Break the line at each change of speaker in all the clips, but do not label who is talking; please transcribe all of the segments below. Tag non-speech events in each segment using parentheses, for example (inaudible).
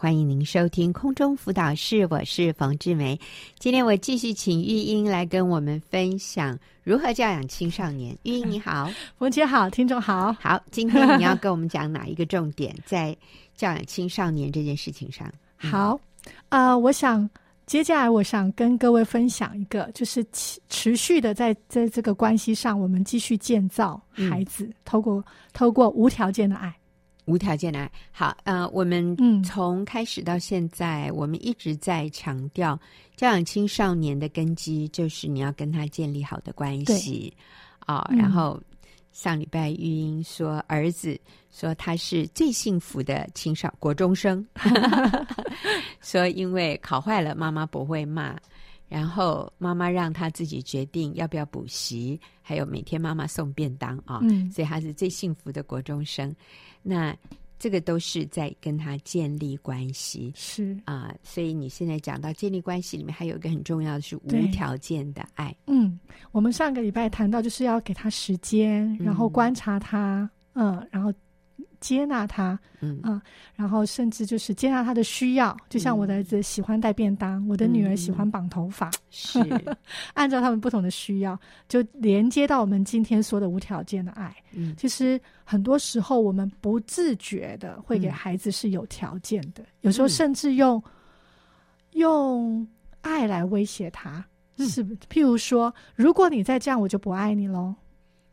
欢迎您收听空中辅导室，我是冯志梅。今天我继续请玉英来跟我们分享如何教养青少年。玉英你好，
冯姐好，听众好。
好，今天你要跟我们讲哪一个重点在教养青少年这件事情上？
好，呃，我想接下来我想跟各位分享一个，就是持持续的在在这个关系上，我们继续建造孩子，嗯、透过透过无条件的爱。
无条件的爱，好，呃，我们从开始到现在，嗯、我们一直在强调，教养青少年的根基就是你要跟他建立好的关系。啊、哦。然后上礼拜玉英说，儿子说他是最幸福的青少国中生，(laughs) 说因为考坏了，妈妈不会骂，然后妈妈让他自己决定要不要补习，还有每天妈妈送便当啊，哦嗯、所以他是最幸福的国中生。那这个都是在跟他建立关系，
是
啊、呃，所以你现在讲到建立关系里面，还有一个很重要的是无条件的爱。
嗯，我们上个礼拜谈到，就是要给他时间，然后观察他，嗯，嗯，然后。接纳他，嗯。啊，然后甚至就是接纳他的需要，就像我的儿子喜欢带便当，嗯、我的女儿喜欢绑头发，是。(laughs) 按照他们不同的需要，就连接到我们今天说的无条件的爱。嗯，其实很多时候我们不自觉的会给孩子是有条件的，嗯、有时候甚至用、嗯、用爱来威胁他，嗯、是不？譬如说，如果你再这样，我就不爱你喽。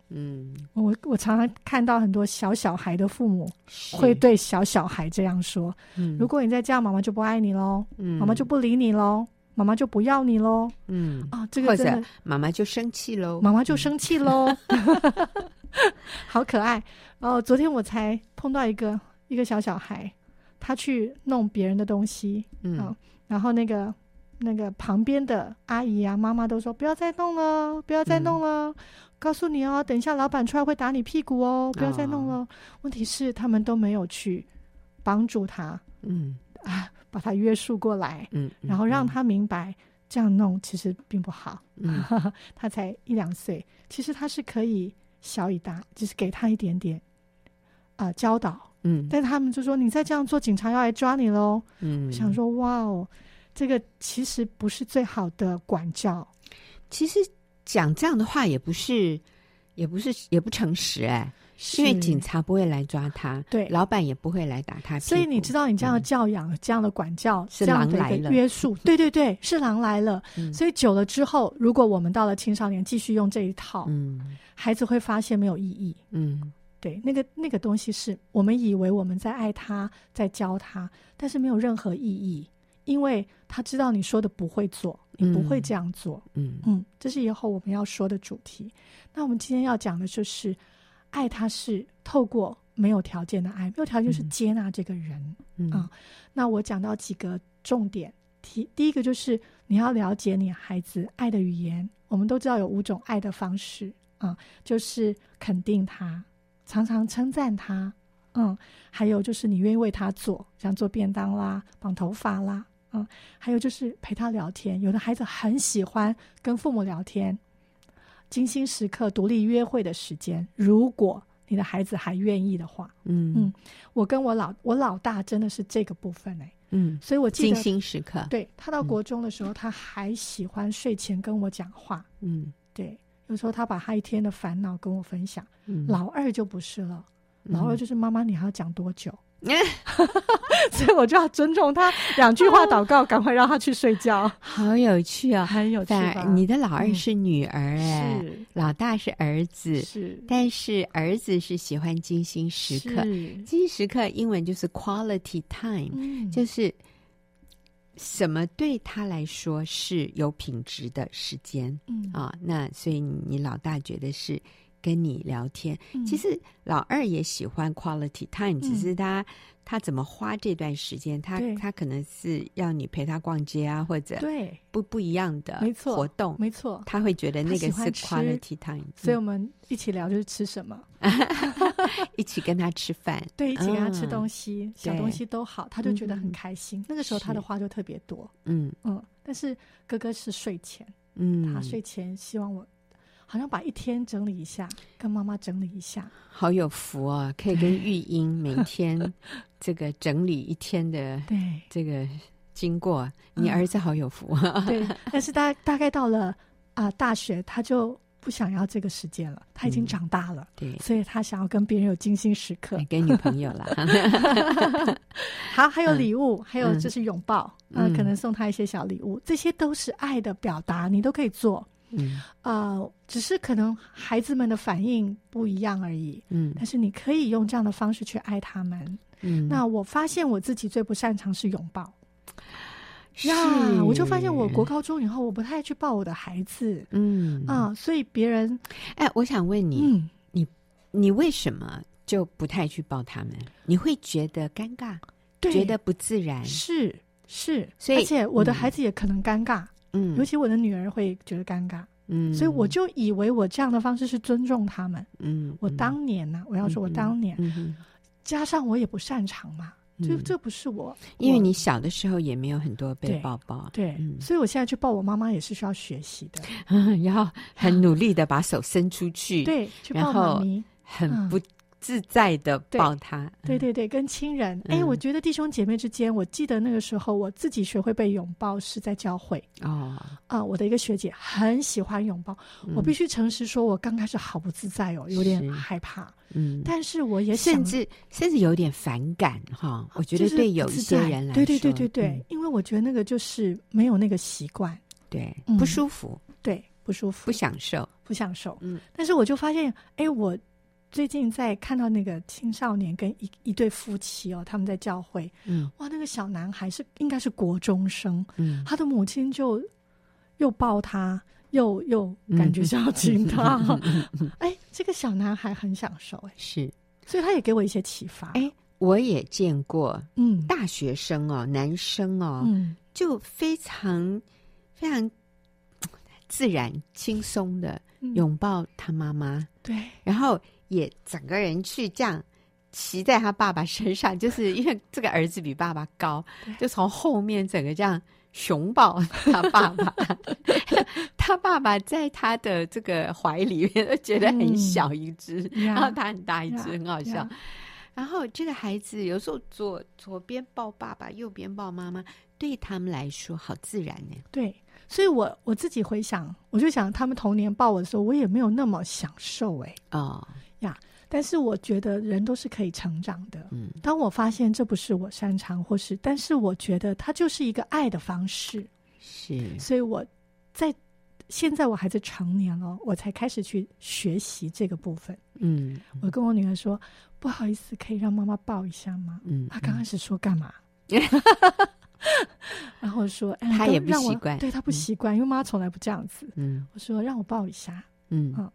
嗯，我我常常看到很多小小孩的父母会对小小孩这样说：“嗯，如果你再这样，妈妈就不爱你喽，嗯，妈妈就不理你喽，妈妈就不要你喽，嗯。啊，这个或者
妈妈就生气喽，
妈妈就生气喽，好可爱。然后昨天我才碰到一个一个小小孩，他去弄别人的东西，嗯，然后那个那个旁边的阿姨啊、妈妈都说不要再弄了，不要再弄了。”告诉你哦，等一下老板出来会打你屁股哦，不要再弄了。哦、问题是他们都没有去帮助他，嗯啊，把他约束过来，嗯，嗯然后让他明白这样弄其实并不好。嗯，(laughs) 他才一两岁，其实他是可以小以大，就是给他一点点啊、呃、教导。嗯，但他们就说你再这样做，警察要来抓你喽。嗯，我想说哇哦，这个其实不是最好的管教，
其实。讲这样的话也不是，也不是，也不诚实哎，是因为警察不会来抓他，对，老板也不会来打他。
所以你知道，你这样的教养、嗯、这样的管教、
是狼来了，
约束，(laughs) 对对对，是狼来了。嗯、所以久了之后，如果我们到了青少年继续用这一套，嗯，孩子会发现没有意义。嗯，对，那个那个东西是我们以为我们在爱他，在教他，但是没有任何意义。因为他知道你说的不会做，你不会这样做。嗯嗯，这是以后我们要说的主题。那我们今天要讲的就是，爱他是透过没有条件的爱，没有条件就是接纳这个人。嗯啊，那我讲到几个重点，第第一个就是你要了解你孩子爱的语言。我们都知道有五种爱的方式啊，就是肯定他，常常称赞他。嗯，还有就是你愿意为他做，像做便当啦、绑头发啦。嗯，还有就是陪他聊天。有的孩子很喜欢跟父母聊天，精心时刻、独立约会的时间。如果你的孩子还愿意的话，嗯嗯，我跟我老我老大真的是这个部分哎、欸，嗯，所以我记得
精心时刻。
对，他到国中的时候，嗯、他还喜欢睡前跟我讲话，嗯，对，有时候他把他一天的烦恼跟我分享。嗯、老二就不是了，老二就是妈妈，你还要讲多久？(laughs) 所以我就要尊重他，两句话祷告，赶快让他去睡觉。
好有趣啊、哦，
很有趣。
你的老二是女儿哎，是老大是儿子，
是。
但是儿子是喜欢精心时刻，是精心时刻英文就是 quality time，、嗯、就是什么对他来说是有品质的时间。嗯啊，那所以你老大觉得是。跟你聊天，其实老二也喜欢 quality time，、嗯、只是他他怎么花这段时间，他他可能是要你陪他逛街啊，或者对。不不一样的没错活动，
没错，
他会觉得那个是 quality time。
所以我们一起聊就是吃什么，(laughs)
一起跟他吃饭，(laughs)
对，一起跟他吃东西，嗯、小东西都好，他就觉得很开心。嗯、那个时候他的话就特别多，嗯。嗯。但是哥哥是睡前，嗯，他睡前希望我。好像把一天整理一下，跟妈妈整理一下，
好有福啊！可以跟玉英每天 (laughs) 这个整理一天的对这个经过，你儿子好有福啊！
对，但是大大概到了啊、呃、大学，他就。不想要这个时间了，他已经长大了，嗯、对，所以他想要跟别人有精心时刻，
给女朋友了。(laughs)
好，还有礼物，嗯、还有就是拥抱，嗯、呃，可能送他一些小礼物，这些都是爱的表达，你都可以做。嗯，呃，只是可能孩子们的反应不一样而已。嗯，但是你可以用这样的方式去爱他们。嗯，那我发现我自己最不擅长是拥抱。呀，yeah, 我就发现我国高中以后，我不太去抱我的孩子，嗯。啊，所以别人，
哎，我想问你，嗯、你你为什么就不太去抱他们？你会觉得尴尬，对。觉得不自然，
是是，所以而且我的孩子也可能尴尬，嗯，尤其我的女儿会觉得尴尬，嗯，所以我就以为我这样的方式是尊重他们，嗯，我当年呢、啊，我要说我当年，嗯嗯、加上我也不擅长嘛。这这不是我，
因为你小的时候也没有很多被抱抱，
对，嗯、所以我现在去抱我妈妈也是需要学习的，(laughs)
然后很努力的把手伸出去，
对，去抱妈咪，
很不。嗯自在的抱他，
对对对，跟亲人。哎，我觉得弟兄姐妹之间，我记得那个时候我自己学会被拥抱是在教会。哦。啊，我的一个学姐很喜欢拥抱，我必须诚实说，我刚开始好不自在哦，有点害怕，嗯，但是我也
甚至甚至有点反感哈。我觉得对有一些人来说，
对对对对。对，因为我觉得那个就是没有那个习惯，
对，不舒服，
对，不舒服，
不享受，
不享受，嗯。但是我就发现，哎，我。最近在看到那个青少年跟一一对夫妻哦，他们在教会，嗯，哇，那个小男孩是应该是国中生，嗯，他的母亲就又抱他，又又感觉是要亲他，哎，这个小男孩很享受，哎，
是，
所以他也给我一些启发，
哎，我也见过，嗯，大学生哦，男生哦，嗯，就非常非常自然轻松的拥抱他妈妈，对，然后。也整个人去这样骑在他爸爸身上，就是因为这个儿子比爸爸高，就从后面整个这样熊抱他爸爸。(laughs) 他爸爸在他的这个怀里面都觉得很小一只，嗯、然后他很大一只，很好笑。然后这个孩子有时候左左边抱爸爸，右边抱妈妈，对他们来说好自然呢。
对，所以我我自己回想，我就想他们童年抱我的时候，我也没有那么享受哎啊。但是我觉得人都是可以成长的。嗯，当我发现这不是我擅长，或是，但是我觉得它就是一个爱的方式。是，所以我在现在我还在成年了，我才开始去学习这个部分。嗯，我跟我女儿说：“不好意思，可以让妈妈抱一下吗？”嗯，她刚开始说干嘛？(laughs) 然后说：“哎，
她也不习惯，
对她不习惯，因为妈妈从来不这样子。”嗯，我说：“让我抱一下。”嗯嗯，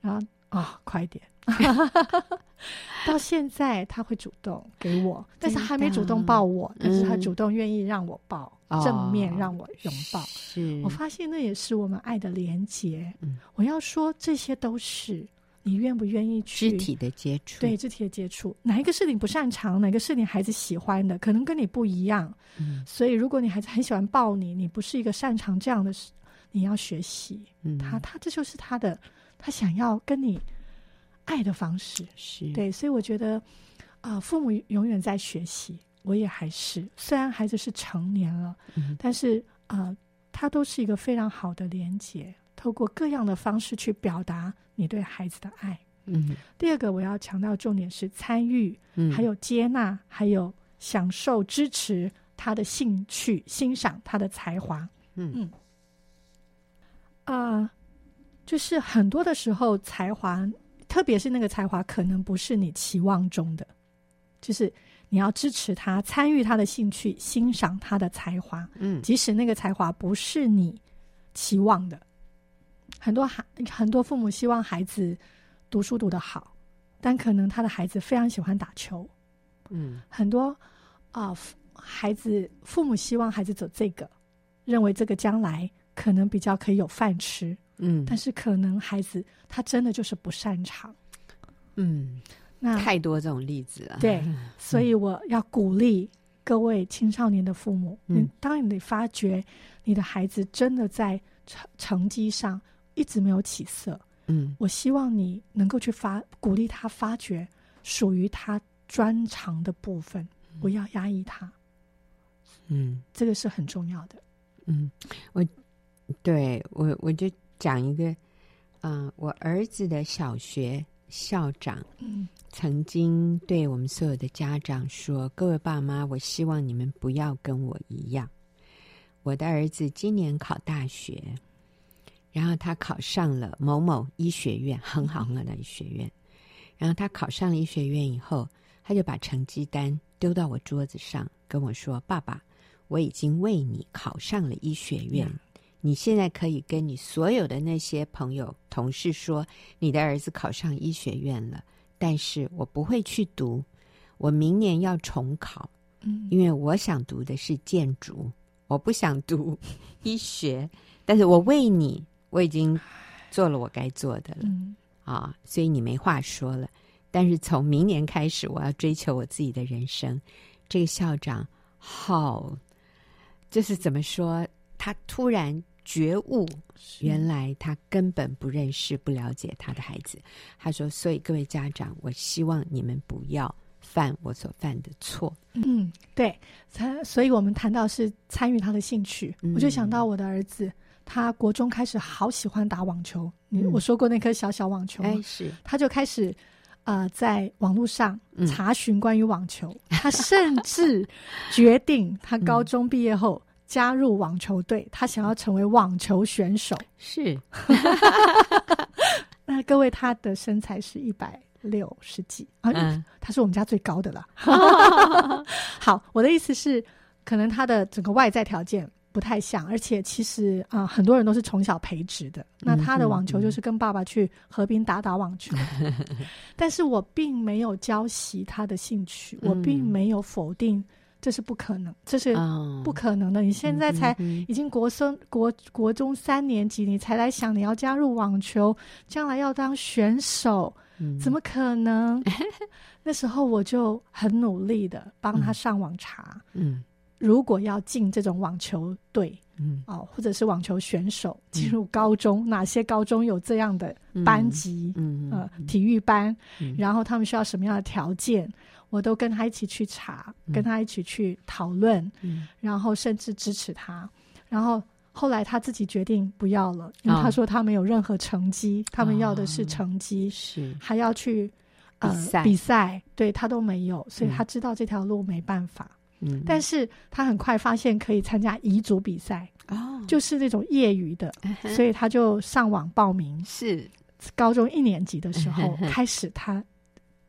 然后啊、哦，快点。(laughs) 到现在他会主动给我，但是还没主动抱我，嗯、但是他主动愿意让我抱，哦、正面让我拥抱。是我发现那也是我们爱的连结。嗯、我要说这些都是你愿不愿意去
肢体的接触，
对肢体的接触，哪一个是你不擅长，哪个是你孩子喜欢的，可能跟你不一样。嗯、所以如果你孩子很喜欢抱你，你不是一个擅长这样的事，你要学习。嗯、他他这就是他的，他想要跟你。爱的方式是对，所以我觉得，啊、呃，父母永远在学习，我也还是。虽然孩子是成年了，嗯、但是啊、呃，他都是一个非常好的连接，透过各样的方式去表达你对孩子的爱。嗯，第二个我要强调重点是参与，嗯、还有接纳，还有享受、支持他的兴趣，欣赏他的才华。嗯嗯，啊、呃，就是很多的时候才华。特别是那个才华可能不是你期望中的，就是你要支持他，参与他的兴趣，欣赏他的才华。嗯，即使那个才华不是你期望的，很多孩很多父母希望孩子读书读得好，但可能他的孩子非常喜欢打球。嗯，很多啊、呃，孩子父母希望孩子走这个，认为这个将来可能比较可以有饭吃。嗯，但是可能孩子他真的就是不擅长，
嗯，那太多这种例子了。
对，(laughs) 所以我要鼓励各位青少年的父母，嗯，当你发觉你的孩子真的在成成绩上一直没有起色，嗯，我希望你能够去发鼓励他发掘属于他专长的部分，不要压抑他。嗯，这个是很重要的。
嗯，我对我我就讲一个，嗯、呃，我儿子的小学校长，嗯，曾经对我们所有的家长说：“各位爸妈，我希望你们不要跟我一样。我的儿子今年考大学。”然后他考上了某某医学院，很好很好的医学院。然后他考上了医学院以后，他就把成绩单丢到我桌子上，跟我说：“爸爸，我已经为你考上了医学院，你现在可以跟你所有的那些朋友、同事说，你的儿子考上医学院了。但是我不会去读，我明年要重考，嗯因为我想读的是建筑，我不想读医学。但是我为你。”我已经做了我该做的了，嗯、啊，所以你没话说了。但是从明年开始，我要追求我自己的人生。这个校长好，就是怎么说？他突然觉悟，原来他根本不认识、不了解他的孩子。他说：“所以各位家长，我希望你们不要犯我所犯的错。”
嗯，对。他，所以我们谈到是参与他的兴趣，嗯、我就想到我的儿子。他国中开始好喜欢打网球，嗯，我说过那颗小小网球，
哎，是，
他就开始呃在网络上查询关于网球，嗯，他甚至决定他高中毕业后加入网球队，嗯，他想要成为网球选手。
是，(laughs)
那各位他的身材是一百六十几啊，嗯，他是我们家最高的了。(laughs) 好，我的意思是，可能他的整个外在条件。不太像，而且其实啊、呃，很多人都是从小培植的。那他的网球就是跟爸爸去河边打打网球，嗯、(laughs) 但是我并没有浇熄他的兴趣，嗯、我并没有否定这是不可能，这是不可能的。哦、你现在才已经国生国国中三年级，你才来想你要加入网球，将来要当选手，嗯、怎么可能？(laughs) 那时候我就很努力的帮他上网查，嗯。嗯如果要进这种网球队，嗯，哦，或者是网球选手进入高中，嗯，哪些高中有这样的班级，嗯，呃，体育班，嗯，然后他们需要什么样的条件，我都跟他一起去查，嗯，跟他一起去讨论，嗯，然后甚至支持他。然后后来他自己决定不要了，因为他说他没有任何成绩，哦，他们要的是成绩，是。还要去呃比赛，比赛，对他都没有，所以他知道这条路没办法。嗯，但是他很快发现可以参加彝族比赛哦，就是那种业余的，嗯，所以他就上网报名。是。高中一年级的时候开始，他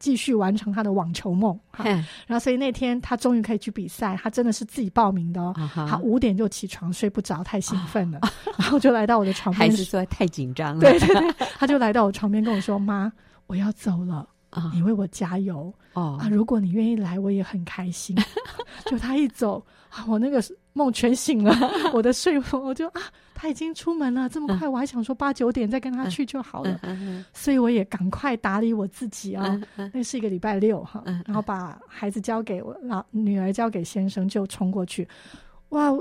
继续完成他的网球梦。哈，然后所以那天他终于可以去比赛，他真的是自己报名的哦。嗯，他五点就起床，睡不着，太兴奋了，哦，(laughs) 然后就来到我的床边，还
是说太紧张了？(laughs)
对对对，他就来到我床边跟我说：“妈，我要走了。”你为我加油哦！啊，如果你愿意来，我也很开心。(laughs) 就他一走，啊，我那个梦全醒了，(laughs) 我的睡梦我就啊，他已经出门了，这么快，我还想说八九点再跟他去就好了。所以我也赶快打理我自己啊。那是一个礼拜六哈，然后把孩子交给我老女儿交给先生，就冲过去。哇！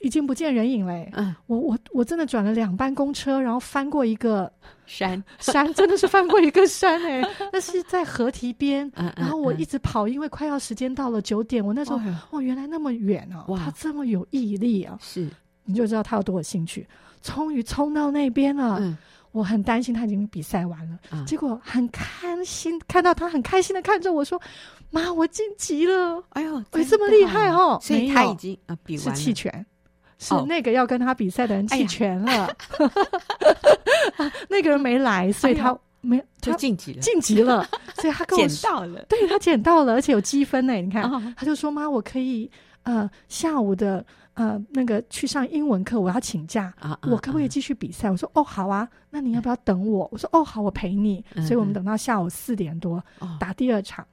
已经不见人影嘞！嗯，我我我真的转了两班公车，然后翻过一个山 (laughs) 山，真的是翻过一个山哎！(laughs) 那是在河堤边，然后我一直跑，因为快要时间到了九点。我那时候哦，原来那么远哦，哇，他这么有毅力啊！是，你就知道他有多有兴趣。终于冲到那边了，我很担心他已经比赛完了，结果很开心，看到他很开心的看着我说：“妈，我晋级了！”哎呦，哎，这么厉害哦！
所以他已经啊比完了，
是弃权。是那个要跟他比赛的人弃权了，哎、(laughs) 那个人没来，所以他没、哎、
就晋级了，
晋级了，所以他跟我
捡到了，
对他捡到了，而且有积分呢。你看，哦、他就说：“妈，我可以呃下午的呃那个去上英文课，我要请假，啊、我可不可以继续比赛？”我说：“哦，好啊，那你要不要等我？”我说：“哦，好，我陪你。嗯”所以我们等到下午四点多、哦、打第二场，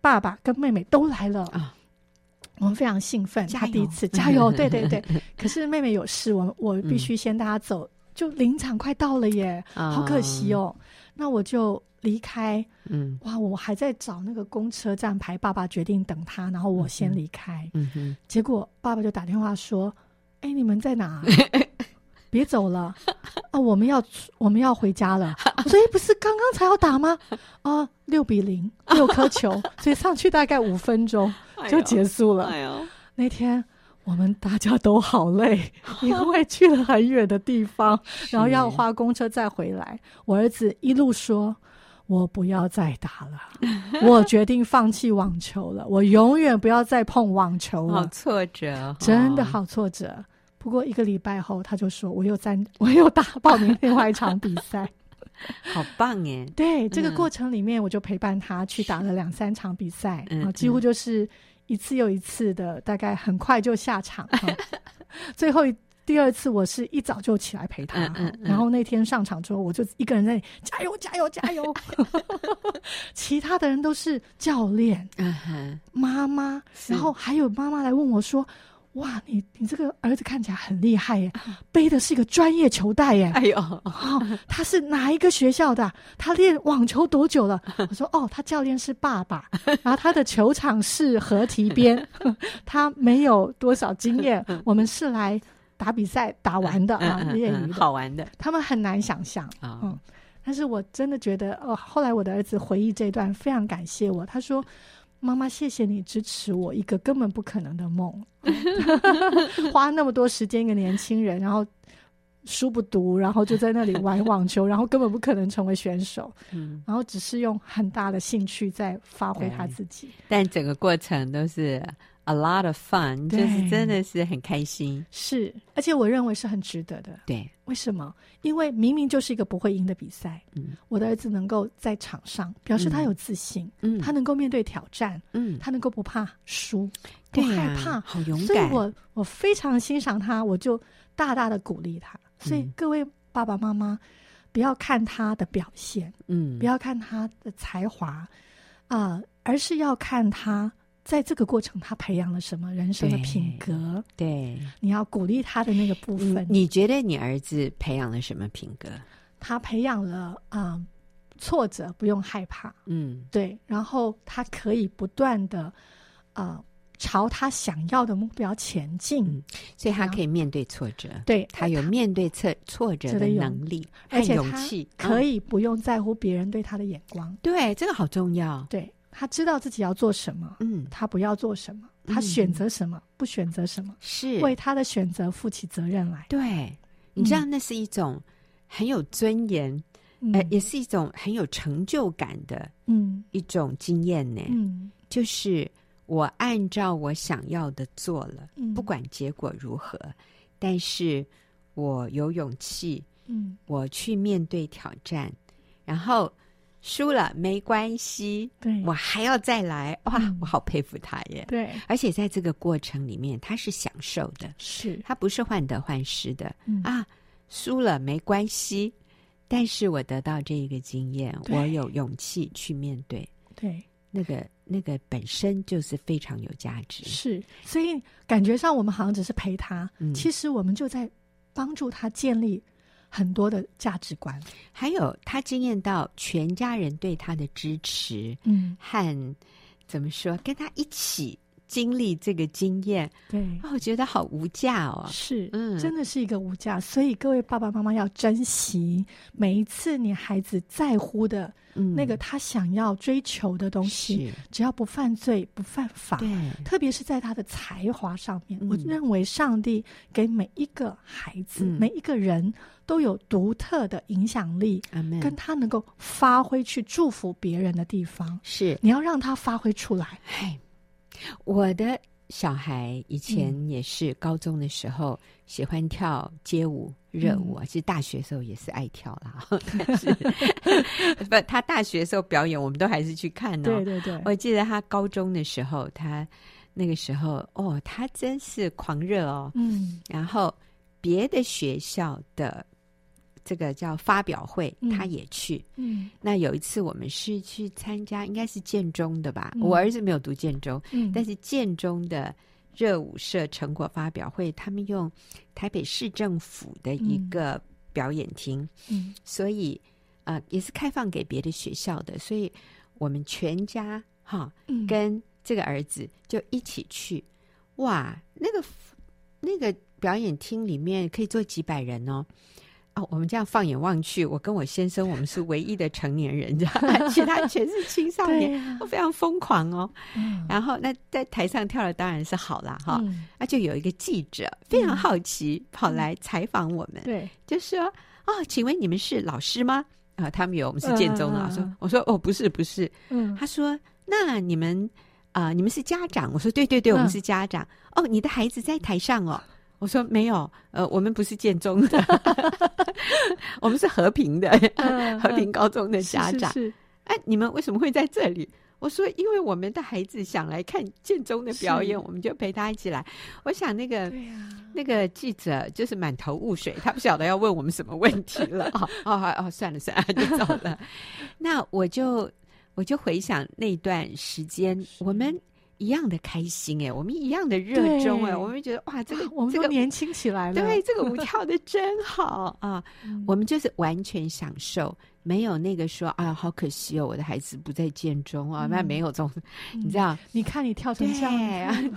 爸爸跟妹妹都来了。啊。我们非常兴奋，加第一次加油，(laughs) 对对对。(laughs) 可是妹妹有事，我我必须先带她走，嗯、就临场快到了耶，哦、好可惜哦。那我就离开，嗯，哇，我还在找那个公车站牌，爸爸决定等他，然后我先离开。嗯哼，结果爸爸就打电话说：“哎，你们在哪？” (laughs) 别走了 (laughs) 啊！我们要我们要回家了。(laughs) 所以不是刚刚才要打吗？啊，六比零，六颗球，所以上去大概五分钟就结束了。哎呦，那天我们大家都好累，(laughs) 因为去了很远的地方，然后要花公车再回来。我儿子一路说：“我不要再打了，我决定放弃网球了，我永远不要再碰网球了。”
好挫折，
真的好挫折。不过一个礼拜后，他就说：“我又在，(laughs) 我又打报名另外一场比赛，(laughs)
好棒耶！”
对，这个过程里面，我就陪伴他去打了两三场比赛，嗯、几乎就是一次又一次的，大概很快就下场。(laughs) 嗯、最后第二次，我是一早就起来陪他，然后那天上场之后，我就一个人在加油加油加油，其他的人都是教练、妈妈，然后还有妈妈来问我说。哇，你你这个儿子看起来很厉害耶，背的是一个专业球袋耶。哎呦，哦，他是哪一个学校的？他练网球多久了？我说哦，他教练是爸爸，然后他的球场是河堤边，(laughs) 他没有多少经验。(laughs) 我们是来打比赛打完的啊，业余的，
好玩的。
他们很难想象啊，嗯，但是我真的觉得哦，后来我的儿子回忆这段，非常感谢我，他说。妈妈，谢谢你支持我一个根本不可能的梦，(laughs) 花那么多时间，一个年轻人，然后书不读，然后就在那里玩网球，然后根本不可能成为选手，嗯，然后只是用很大的兴趣在发挥他自己，
但整个过程都是。A lot of fun，就是真的是很开心，
是，而且我认为是很值得的。
对，
为什么？因为明明就是一个不会赢的比赛，嗯，我的儿子能够在场上表示他有自信，嗯，他能够面对挑战，嗯，他能够不怕输，不害怕，
好勇敢。
所以我我非常欣赏他，我就大大的鼓励他。所以各位爸爸妈妈，不要看他的表现，嗯，不要看他的才华啊，而是要看他。在这个过程，他培养了什么人生的品格？
对，对，
你要鼓励他的那个部分。
你觉得你儿子培养了什么品格？
他培养了啊、呃，挫折不用害怕。嗯，对。然后他可以不断的啊、呃，朝他想要的目标前进，
嗯、所以他可以面对挫折。
对，
他有面对挫挫折的能力，
而且勇气，可以不用在乎别人对他的眼光。
嗯、对，这个好重要。
对。他知道自己要做什么，嗯，他不要做什么，他选择什么，嗯、不选择什么，是。为他的选择负起责任来。
对，你知道那是一种很有尊严，嗯、呃，也是一种很有成就感的，嗯，一种经验呢。嗯，就是我按照我想要的做了，嗯、不管结果如何，但是我有勇气，嗯，我去面对挑战，然后。输了没关系，对，我还要再来，哇，嗯、我好佩服他耶。
对，
而且在这个过程里面，他是享受的，
是
他不是患得患失的。嗯、啊，输了没关系，但是我得到这一个经验，我有勇气去面对。
对，
那个那个本身就是非常有价值。
是，所以感觉上我们好像只是陪他，嗯、其实我们就在帮助他建立。很多的价值观，
还有他惊艳到全家人对他的支持，嗯，和怎么说，跟他一起经历这个经验，
对，
哦，我觉得好无价哦，
是，嗯，真的是一个无价。所以各位爸爸妈妈要珍惜每一次你孩子在乎的那个他想要追求的东西，嗯、只要不犯罪不犯法，对，特别是在他的才华上面，嗯、我认为上帝给每一个孩子、嗯、每一个人都有独特的影响力，嗯、跟他能够发挥去祝福别人的地方，
是。
你要让他发挥出来。
我的小孩以前也是高中的时候喜欢跳街舞、热舞，其实大学的时候也是爱跳啦。但 (laughs) 是 (laughs) 不，他大学的时候表演，我们都还是去看呢。
对对对，
我记得他高中的时候，他那个时候哦，他真是狂热哦。嗯，然后别的学校的。这个叫发表会，他也去。嗯，那有一次我们是去参加，应该是建中的吧？嗯、我儿子没有读建中，嗯，但是建中的热舞社成果发表会，他们用台北市政府的一个表演厅，嗯，所以也是开放给别的学校的，所以我们全家哈，跟这个儿子就一起去。哇，那个那个表演厅里面可以坐几百人哦。哦，我们这样放眼望去，我跟我先生，我们是唯一的成年人，其他 (laughs) 全是青少年，啊、非常疯狂哦。嗯、然后，那在台上跳的当然是好啦。哈、嗯。那就有一个记者非常好奇，嗯、跑来采访我们，对、嗯，就说：“哦，请问你们是老师吗？”啊，他们有我们是建中的老师。嗯、我说：“哦，不是，不是。”嗯，他说：“那你们啊、呃，你们是家长？”我说：“对对对，我们是家长。嗯”哦，你的孩子在台上哦。我说没有，呃，我们不是建中的，(laughs) 我们是和平的，和平高中的家长。是，是，是，哎，你们为什么会在这里？我说，因为我们的孩子想来看建中的表演，我们就陪他一起来。我想那个，啊，那个记者就是满头雾水，他不晓得要问我们什么问题了。(laughs) 哦哦哦，算了算了，就走了。(laughs) 那我就我就回想那段时间，我们。一样的开心哎，我们一样的热衷哎，我们觉得哇，这个 (laughs)
我们都年轻起来了，
对，这个舞 (laughs) 跳的真好啊！我们就是完全享受，没有那个说啊，好可惜哦，我的孩子不在建中啊，那没有这种，你知道？
你看你跳成这样，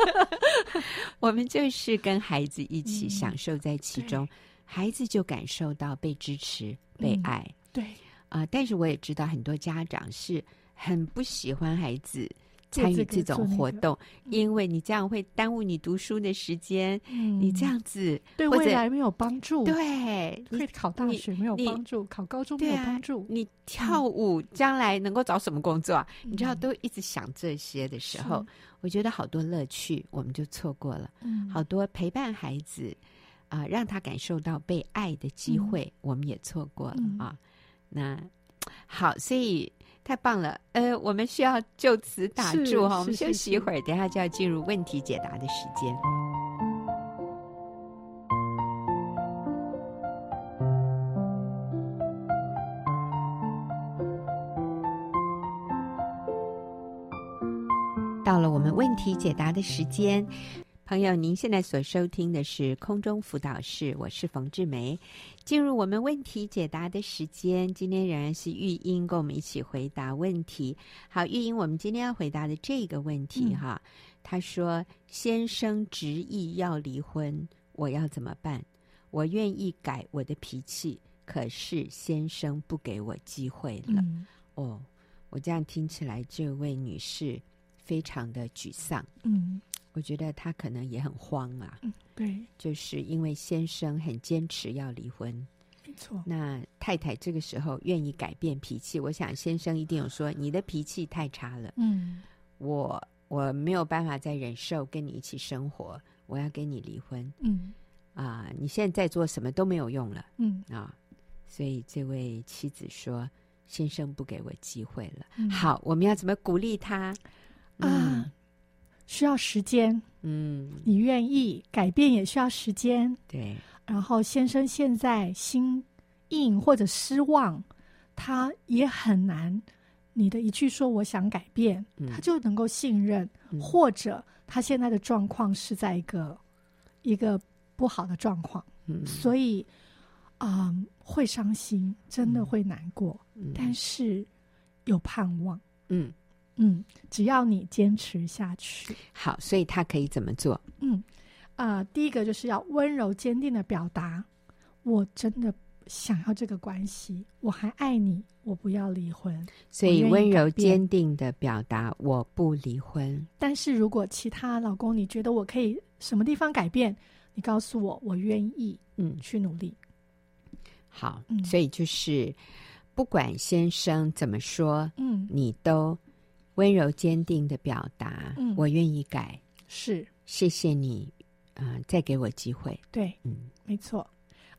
(laughs)
我们就是跟孩子一起享受在其中，孩子就感受到被支持、被爱。
对
啊，但是我也知道很多家长是很不喜欢孩子。参与这种活动，因为你这样会耽误你读书的时间。你这样子
对未来没有帮助。
对，
会考大学没有帮助，考高中没有帮助。
你跳舞将来能够找什么工作啊？你知道，都一直想这些的时候，我觉得好多乐趣我们就错过了。好多陪伴孩子啊，让他感受到被爱的机会，我们也错过了啊。那好，所以。太棒了，呃，我们需要就此打住哈，我们休息一会儿，等下就要进入问题解答的时间。到了我们问题解答的时间。朋友，您现在所收听的是空中辅导室，我是冯志梅。进入我们问题解答的时间，今天仍然是玉英跟我们一起回答问题。好，玉英，我们今天要回答的这个问题哈，他、嗯、说：“先生执意要离婚，我要怎么办？我愿意改我的脾气，可是先生不给我机会了。嗯”哦，我这样听起来，这位女士非常的沮丧。嗯。我觉得他可能也很慌啊，
嗯，对，
就是因为先生很坚持要离婚，
没错。
那太太这个时候愿意改变脾气，我想先生一定有说你的脾气太差了，嗯，我我没有办法再忍受跟你一起生活，我要跟你离婚，嗯，啊，你现在在做什么都没有用了，嗯啊，所以这位妻子说先生不给我机会了，嗯，好，我们要怎么鼓励他？
嗯。啊需要时间，嗯，你愿意改变也需要时间，
对。
然后先生现在心硬或者失望，他也很难。你的一句说我想改变，嗯、他就能够信任，嗯、或者他现在的状况是在一个一个不好的状况，嗯，所以啊、嗯、会伤心，真的会难过，嗯、但是有盼望，嗯。嗯，只要你坚持下去，
好，所以他可以怎么做？
嗯，啊、呃，第一个就是要温柔坚定的表达，我真的想要这个关系，我还爱你，我不要离婚。
所以温柔坚定的表达，我不离婚。
但是如果其他老公你觉得我可以什么地方改变，你告诉我，我愿意，嗯，去努力。
好，嗯、所以就是不管先生怎么说，嗯，你都。温柔坚定的表达，嗯，我愿意改，
是，
谢谢你，啊、呃，再给我机会，
对，嗯，没错，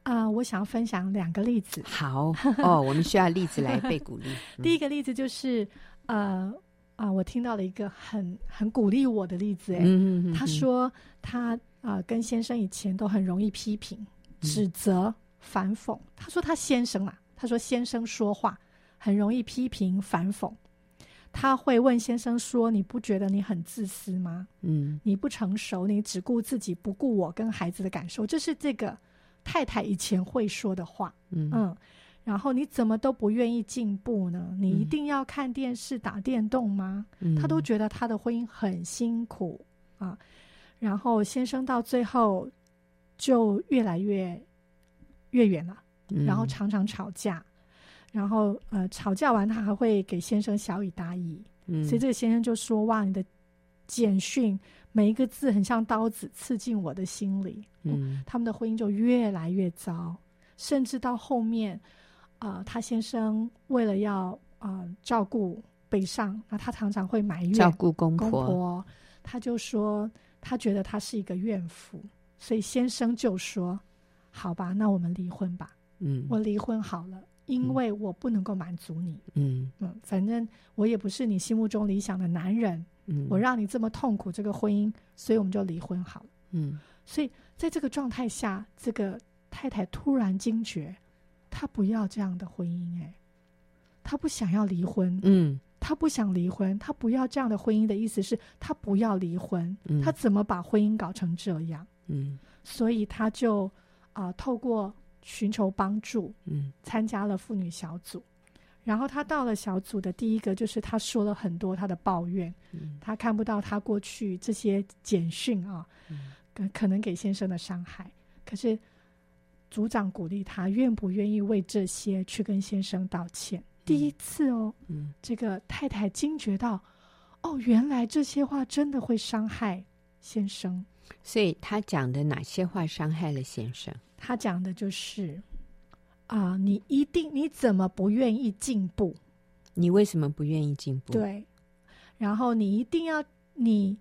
啊、呃，我想要分享两个例子，
好，哦，我们需要例子来被鼓励。(laughs)
嗯、第一个例子就是，呃，啊、呃，我听到了一个很很鼓励我的例子，哎、嗯，他说他啊、呃、跟先生以前都很容易批评、指责、反讽，他说他先生啊，他说先生说话很容易批评、反讽。他会问先生说：“你不觉得你很自私吗？嗯，你不成熟，你只顾自己，不顾我跟孩子的感受。”这是这个太太以前会说的话。嗯嗯，然后你怎么都不愿意进步呢？你一定要看电视、打电动吗？嗯，他都觉得他的婚姻很辛苦啊。然后先生到最后就越来越越远了，嗯、然后常常吵架，然后呃吵架完，他还会给先生小以大义，嗯，所以这个先生就说：“哇，你的简讯每一个字很像刀子刺进我的心里。”嗯，他们的婚姻就越来越糟，甚至到后面，啊、呃，他先生为了要啊、呃、照顾北上，那他常常会埋怨
照顾公
婆，公婆，他就说他觉得他是一个怨妇。所以先生就说：“好吧，那我们离婚吧。嗯，我离婚好了，因为我不能够满足你。嗯嗯，反正我也不是你心目中理想的男人。嗯，我让你这么痛苦这个婚姻，所以我们就离婚好了。嗯，所以在这个状态下，这个太太突然惊觉，她不要这样的婚姻。哎，她不想要离婚。嗯，她不想离婚，她不要这样的婚姻的意思是她不要离婚。嗯，她怎么把婚姻搞成这样？”嗯，所以他就啊、呃，透过寻求帮助，嗯，参加了妇女小组。然后他到了小组的第一个，就是他说了很多他的抱怨，嗯，他看不到他过去这些简讯啊，嗯，可能给先生的伤害。可是组长鼓励他，愿不愿意为这些去跟先生道歉？第一次哦，嗯，这个太太惊觉到，哦，原来这些话真的会伤害先生。
所以他讲的哪些话伤害了先生？
他讲的就是啊，你一定你怎么不愿意进步？
你为什么不愿意进步？
对，然后你一定要你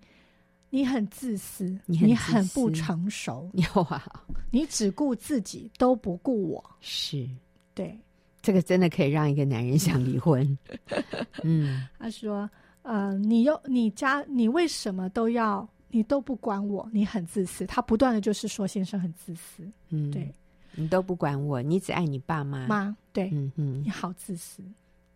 你很自私，你很，你很不成熟，
你好，
你只顾自己都不顾我，
是
对，
这个真的可以让一个男人想离婚。(laughs) 嗯，
他说呃，你又你家你为什么都要？你都不管我，你很自私。他不断的就是说先生很自私，嗯，对，
你都不管我，你只爱你爸妈
妈，对，嗯嗯，你好自私，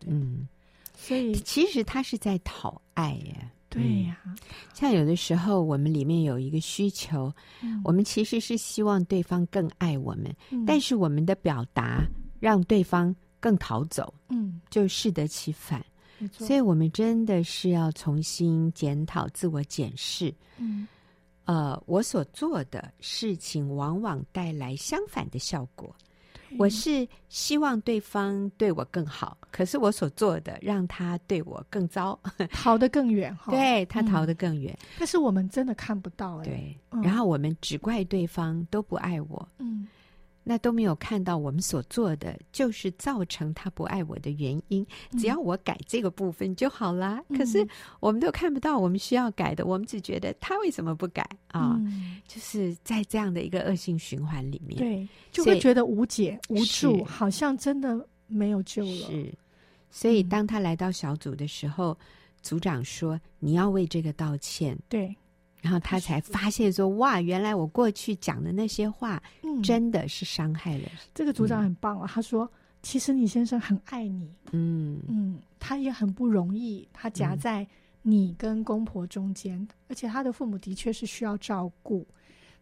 嗯，所以
其实他是在讨爱耶，
对呀、啊嗯。
像有的时候我们里面有一个需求，嗯、我们其实是希望对方更爱我们，嗯、但是我们的表达让对方更逃走，嗯，就适得其反。所以，我们真的是要重新检讨、自我检视。嗯，呃，我所做的事情往往带来相反的效果。我是希望对方对我更好，可是我所做的让他对我更糟，(laughs)
逃得更远
哈。对，他逃得更远，
嗯，但是我们真的看不到哎。
对，然后我们只怪对方都不爱我。嗯。那都没有看到我们所做的，就是造成他不爱我的原因。只要我改这个部分就好啦。嗯、可是我们都看不到我们需要改的，我们只觉得他为什么不改啊、嗯？就是在这样的一个恶性循环里面，
对，就会觉得无解无助，好像真的没有救了。
是，所以当他来到小组的时候，嗯、组长说：“你要为这个道歉。”
对。
然后他才发现说：“ (laughs) 哇，原来我过去讲的那些话，真的是伤害了。嗯”
这个组长很棒啊！他说：“其实你先生很爱你，嗯嗯，他也很不容易，他夹在你跟公婆中间，嗯、而且他的父母的确是需要照顾。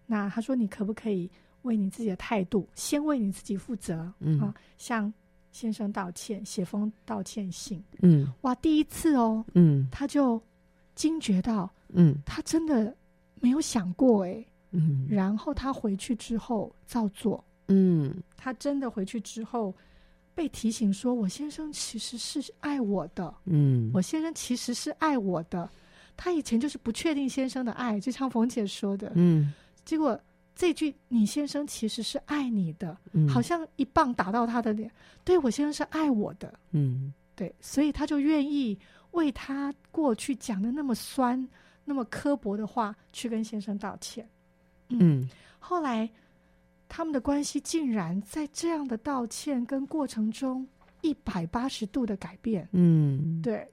那他说，你可不可以为你自己的态度，先为你自己负责？嗯啊，向先生道歉，写封道歉信。嗯，哇，第一次哦，嗯，他就惊觉到。”嗯，他真的没有想过哎，嗯，然后他回去之后照做，嗯，他真的回去之后被提醒说：“我先生其实是爱我的，嗯，我先生其实是爱我的。”他以前就是不确定先生的爱，就像冯姐说的，嗯，结果这句“你先生其实是爱你的”，嗯，好像一棒打到他的脸。对，我先生是爱我的，嗯，对，所以他就愿意为他过去讲的那么酸。那么刻薄的话去跟先生道歉，嗯，嗯，后来他们的关系竟然在这样的道歉跟过程中一百八十度的改变，嗯，对，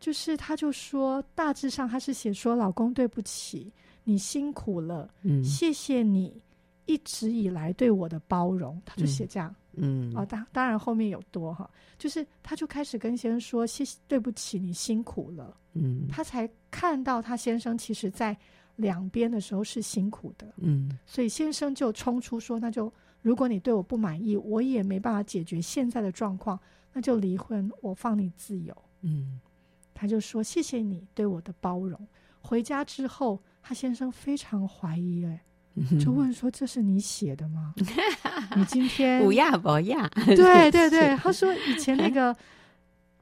就是他就说，大致上他是写说，老公对不起，你辛苦了，嗯，谢谢你一直以来对我的包容，他就写这样。嗯嗯，哦，当当然后面有多哈，就是他就开始跟先生说谢谢，对不起，你辛苦了。嗯，他才看到他先生其实在两边的时候是辛苦的。嗯，所以先生就冲出说，那就如果你对我不满意，我也没办法解决现在的状况，那就离婚，我放你自由。嗯，他就说谢谢你对我的包容。回家之后，他先生非常怀疑，哎，就问说：“这是你写的吗？(laughs) 你今天
不要不要？”
对对对，(laughs) 他说以前那个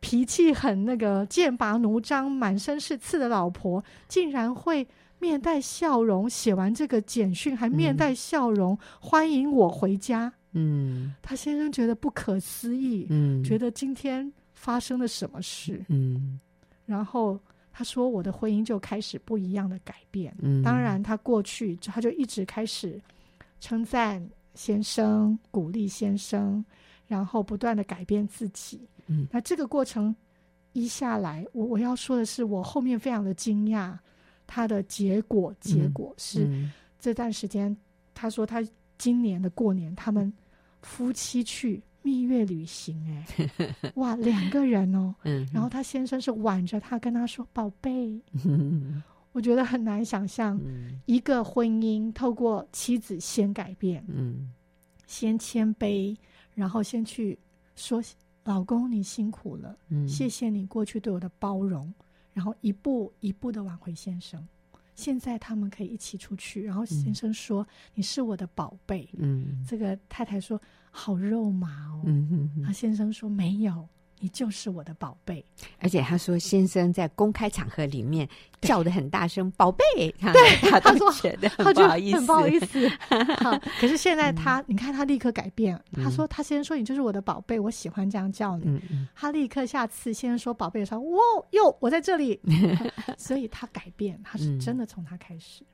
脾气很那个剑拔弩张、满身是刺的老婆，竟然会面带笑容写完这个简讯，还面带笑容、嗯、欢迎我回家。嗯，他先生觉得不可思议，嗯，觉得今天发生了什么事，嗯，然后。他说：“我的婚姻就开始不一样的改变。嗯，当然，他过去他就一直开始称赞先生，鼓励先生，然后不断的改变自己。嗯，那这个过程一下来，我我要说的是，我后面非常的惊讶，他的结果结果是这段时间，他说他今年的过年，他们夫妻去。”蜜月旅行，哎，(laughs) 哇，两个人哦，嗯，然后他先生是挽着他跟他说：“宝贝。(laughs) ”我觉得很难想象，一个婚姻透过妻子先改变，嗯，先谦卑，然后先去说：“老公，你辛苦了，嗯，谢谢你过去对我的包容。”然后一步一步的挽回先生。现在他们可以一起出去，然后先生说：“你是我的宝贝。”嗯，这个太太说。好肉麻哦，嗯哼哼，他先生说没有，你就是我的宝贝。
而且他说，先生在公开场合里面叫的很大声，宝贝。对，
他说觉得
很不好意思，
很不好意思。(laughs) 可是现在他，嗯、你看他立刻改变。他说，他先生说你就是我的宝贝，我喜欢这样叫你。嗯、他立刻下次先生说宝贝的时候，哇哟，我在这里。(laughs) 所以他改变，他是真的从他开始。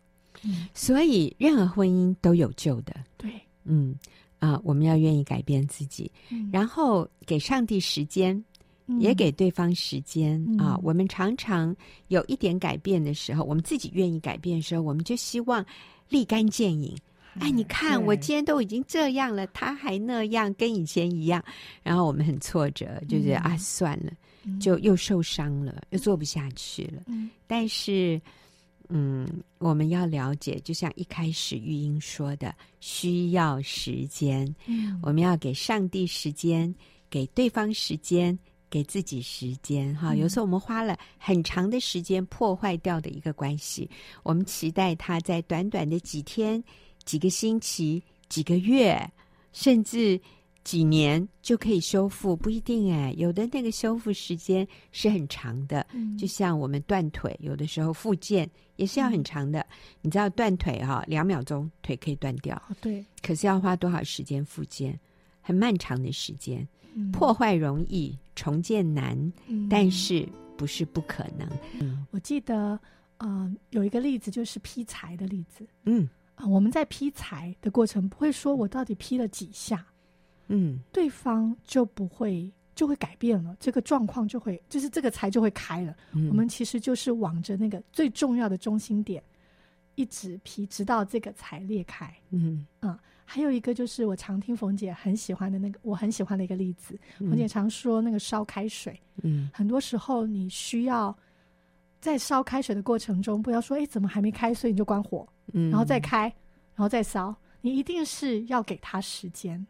嗯、所以任何婚姻都有救的。
对，
嗯。啊，我们要愿意改变自己，嗯、然后给上帝时间，嗯、也给对方时间、嗯、啊。我们常常有一点改变的时候，我们自己愿意改变的时候，我们就希望立竿见影。哎，哎，你看，我今天都已经这样了，他还那样，跟以前一样。然后我们很挫折，就觉得、嗯、啊，算了，就又受伤了，又做不下去了。嗯、但是。嗯，我们要了解，就像一开始玉英说的，需要时间。嗯，我们要给上帝时间，给对方时间，给自己时间。哈，有时候我们花了很长的时间破坏掉的一个关系，我们期待他在短短的几天、几个星期、几个月，甚至。几年就可以修复，不一定哎。有的那个修复时间是很长的，嗯、就像我们断腿，有的时候复健也是要很长的。嗯、你知道断腿哈、哦，两秒钟腿可以断掉，
哦、对。
可是要花多少时间复健？很漫长的时间。嗯、破坏容易，重建难，嗯、但是不是不可能。
嗯、我记得，嗯、呃，有一个例子就是劈柴的例子。嗯啊、呃，我们在劈柴的过程不会说我到底劈了几下。嗯，对方就不会就会改变了，这个状况就会就是这个财就会开了。嗯、我们其实就是往着那个最重要的中心点一直劈，直到这个才裂开。嗯嗯，还有一个就是我常听冯姐很喜欢的那个，我很喜欢的一个例子。冯、嗯、姐常说那个烧开水，嗯，很多时候你需要在烧开水的过程中，不要说哎怎么还没开，所以你就关火，嗯，然后再开，然后再烧，你一定是要给他时间。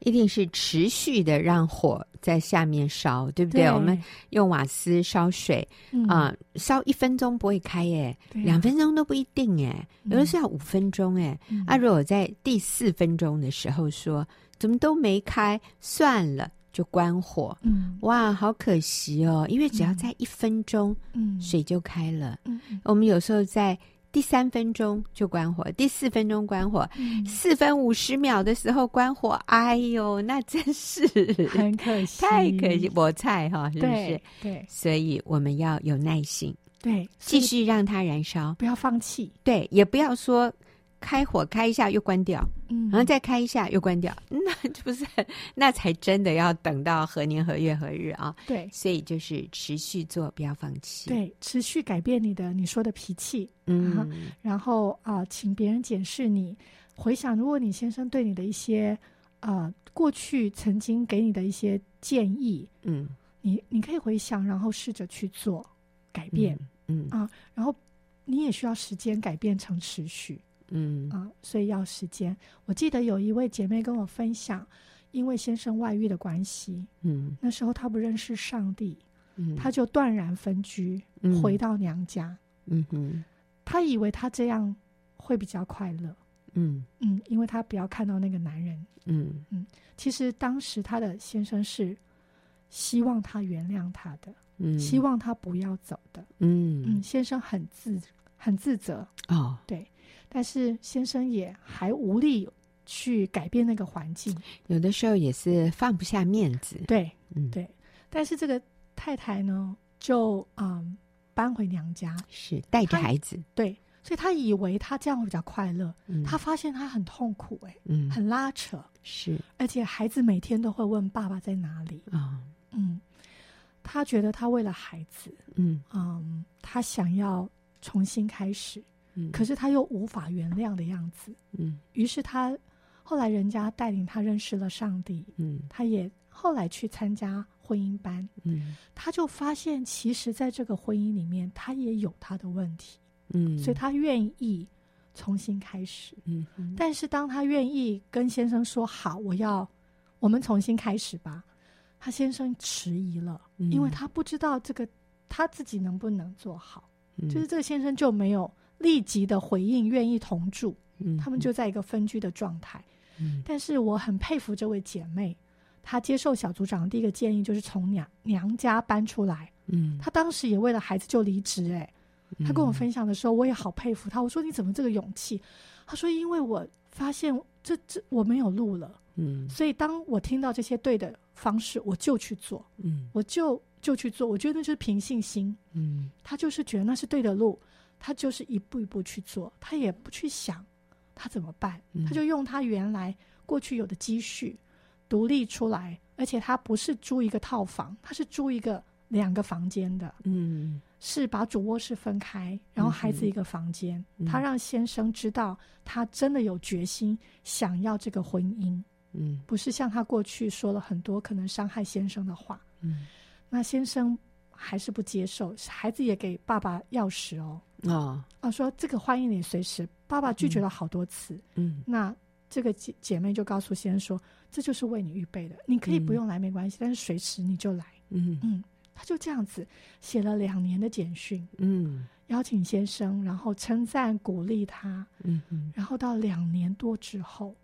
一定是持续的让火在下面烧，对不对？对，我们用瓦斯烧水啊，烧一分钟不会开耶，啊，两分钟都不一定耶，有的是要五分钟哎。嗯，啊，如果在第四分钟的时候说怎么都没开，算了，就关火。嗯，哇，好可惜哦，因为只要在一分钟，嗯，水就开了。嗯，我们有时候在。第三分钟就关火，第四分钟关火，嗯、四分五十秒的时候关火，哎呦，那真是
很可惜，
太可惜，我菜哈，是不是？
对，对，
所以我们要有耐心，
对，
继续让它燃烧，
不要放弃，
对，也不要说。开火开一下又关掉，嗯，然后再开一下又关掉，(laughs) 那不是 (laughs) 那才真的要等到何年何月何日啊？
对，
所以就是持续做，不要放弃。
对，持续改变你的你说的脾气，嗯，然后啊、呃，请别人检视你，回想如果你先生对你的一些啊、呃、过去曾经给你的一些建议，嗯，你你可以回想，然后试着去做改变，嗯，嗯。啊，然后你也需要时间改变成持续。嗯。啊，所以要时间。我记得有一位姐妹跟我分享，因为先生外遇的关系，嗯，那时候她不认识上帝，嗯，她就断然分居，回到娘家，嗯哼，她以为她这样会比较快乐，嗯。嗯，因为她不要看到那个男人。嗯。嗯，其实当时她的先生是希望她原谅他的，嗯，希望他不要走的。嗯。嗯，先生很自很自责哦，对，但是先生也还无力去改变那个环境，
有的时候也是放不下面子。
对，嗯。对，但是这个太太呢，就嗯搬回娘家，
是带着孩子，
对。所以他以为他这样会比较快乐，嗯、他发现他很痛苦，欸，哎，嗯，很拉扯，
是，
而且孩子每天都会问爸爸在哪里。啊，嗯，他觉得他为了孩子，嗯。嗯，他想要重新开始，嗯，可是他又无法原谅的样子，嗯，于是他后来人家带领他认识了上帝，嗯，他也后来去参加婚姻班，嗯，他就发现其实在这个婚姻里面，他也有他的问题。嗯，所以他愿意重新开始。嗯，但是当他愿意跟先生说好，我要我们重新开始吧，他先生迟疑了，嗯，因为他不知道这个他自己能不能做好。嗯，就是这个先生就没有立即的回应，愿意同住。嗯，他们就在一个分居的状态。嗯，但是我很佩服这位姐妹，她接受小组长的第一个建议就是从娘娘家搬出来。嗯，她当时也为了孩子就离职，哎。她跟我分享的时候，我也好佩服她。我说：“你怎么这个勇气？”她说：“因为我发现这这我没有路了，嗯，所以当我听到这些对的方式，我就去做，嗯，我就就去做。我觉得那就是凭信心，嗯，他就是觉得那是对的路，他就是一步一步去做，他也不去想他怎么办，他就用他原来过去有的积蓄独立出来，而且他不是租一个套房，他是租一个两个房间的，嗯。”是把主卧室分开，然后孩子一个房间。嗯、他让先生知道，他真的有决心想要这个婚姻。嗯，不是像他过去说了很多可能伤害先生的话。嗯，那先生还是不接受，孩子也给爸爸钥匙哦。哦，啊，说这个欢迎你随时。爸爸拒绝了好多次。嗯，那这个姐姐妹就告诉先生说，这就是为你预备的，你可以不用来没关系，嗯、但是随时你就来。嗯嗯。他就这样子写了两年的简讯，嗯，邀请先生，然后称赞鼓励他，嗯嗯，然后到两年多之后，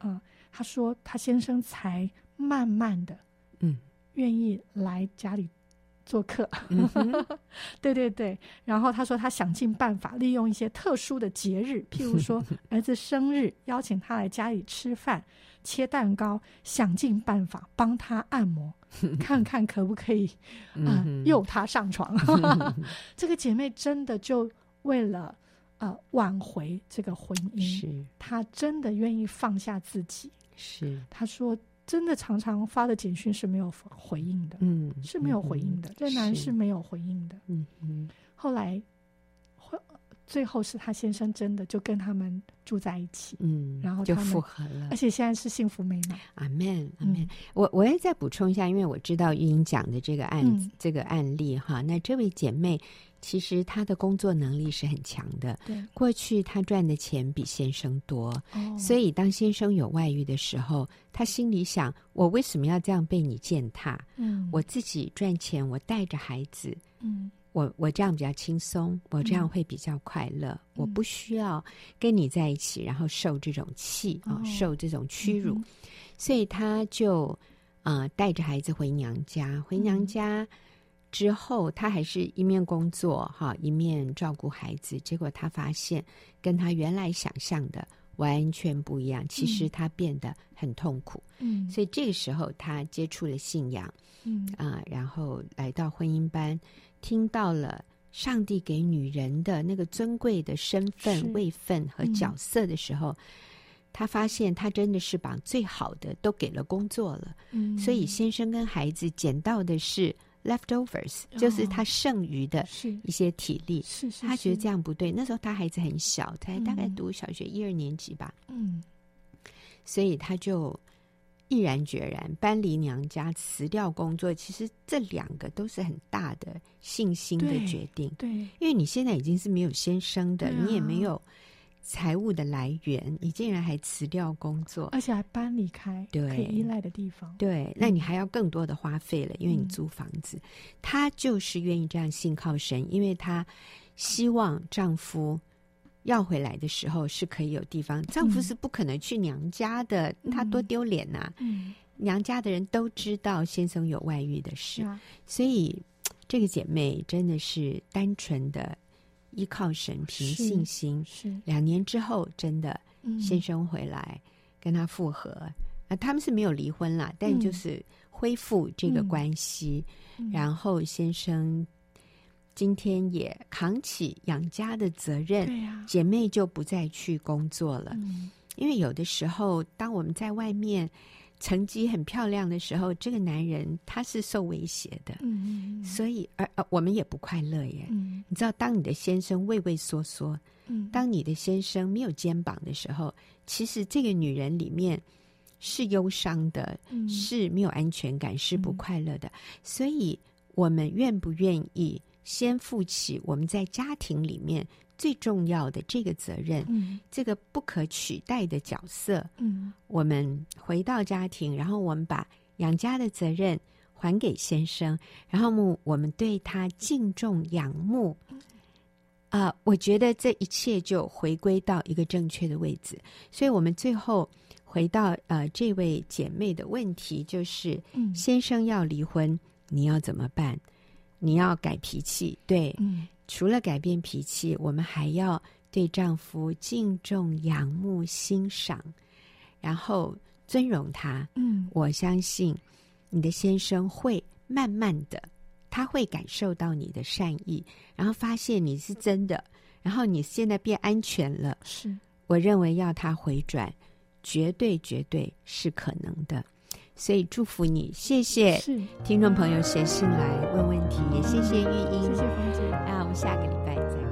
嗯，他说他先生才慢慢的，嗯，愿意来家里。做客，嗯、(laughs) 对对对，然后他说他想尽办法利用一些特殊的节日，(laughs) 譬如说儿子生日，邀请他来家里吃饭、切蛋糕，想尽办法帮他按摩，(laughs) 看看可不可以啊诱、呃、他上床。这个姐妹真的就为了呃挽回这个婚姻，是。她真的愿意放下自己。是。她说。真的常常发的简讯是没有回应的，嗯，是没有回应的，这、嗯、男是没有回应的，嗯嗯。后来，最后是他先生真的就跟他们住在一起，嗯，然后
就复合了，
而且现在是幸福美满。
阿门，阿门。我我也再补充一下，因为我知道玉英讲的这个案、嗯、这个案例哈，那这位姐妹。其实他的工作能力是很强的。对，过去他赚的钱比先生多，哦，所以当先生有外遇的时候，他心里想：我为什么要这样被你践踏？嗯，我自己赚钱，我带着孩子，嗯，我我这样比较轻松，我这样会比较快乐，嗯，我不需要跟你在一起，然后受这种气啊，哦，受这种屈辱，嗯，所以他就啊，呃，带着孩子回娘家，回娘家。嗯之后，他还是一面工作哈，一面照顾孩子。结果他发现，跟他原来想象的完全不一样。其实他变得很痛苦。嗯，所以这个时候他接触了信仰，嗯啊，然后来到婚姻班，听到了上帝给女人的那个尊贵的身份、位分和角色的时候，嗯，他发现他真的是把最好的都给了工作了。嗯，所以先生跟孩子捡到的是。Leftovers、哦、就是他剩余的一些体力，是是，他觉得这样不对。那时候他孩子很小，才大概读小学一二年级吧，嗯，所以他就毅然决然搬离娘家，辞掉工作。其实这两个都是很大的信心的决定，对，对，因为你现在已经是没有先生的，你也没有。财务的来源，你竟然还辞掉工作，
而且还搬离开对。可以依赖的地方。
对，那你还要更多的花费了，因为你租房子。她、嗯、就是愿意这样信靠神，因为她希望丈夫要回来的时候是可以有地方，丈夫是不可能去娘家的，嗯、他多丢脸呐、啊！嗯、娘家的人都知道先生有外遇的事，啊、所以这个姐妹真的是单纯的依靠神凭信心。是两年之后，真的先生回来跟他复合，啊、嗯，他们是没有离婚啦，但就是恢复这个关系，嗯、然后先生。今天也扛起养家的责任，对呀，姐妹就不再去工作了。嗯，因为有的时候，当我们在外面成绩很漂亮的时候，这个男人他是受威胁的。嗯，所以而而我们也不快乐耶。嗯，你知道，当你的先生畏畏缩缩，嗯，当你的先生没有肩膀的时候，其实这个女人里面是忧伤的，嗯，是没有安全感，是不快乐的。所以，我们愿不愿意？先负起我们在家庭里面最重要的这个责任，嗯，这个不可取代的角色，嗯，我们回到家庭，然后我们把养家的责任还给先生，然后我们对他敬重仰慕，啊，呃，我觉得这一切就回归到一个正确的位置。所以，我们最后回到呃这位姐妹的问题，就是，嗯，先生要离婚，你要怎么办？你要改脾气，对，嗯，除了改变脾气，我们还要对丈夫敬重、仰慕、欣赏，然后尊荣他。嗯，我相信你的先生会慢慢的，他会感受到你的善意，然后发现你是真的，然后你现在变安全了。是，我认为要他回转，绝对绝对是可能的。所以祝福你，谢谢。听众朋友写信来问问题，也谢谢玉英，谢谢冯姐，那我们下个礼拜再会。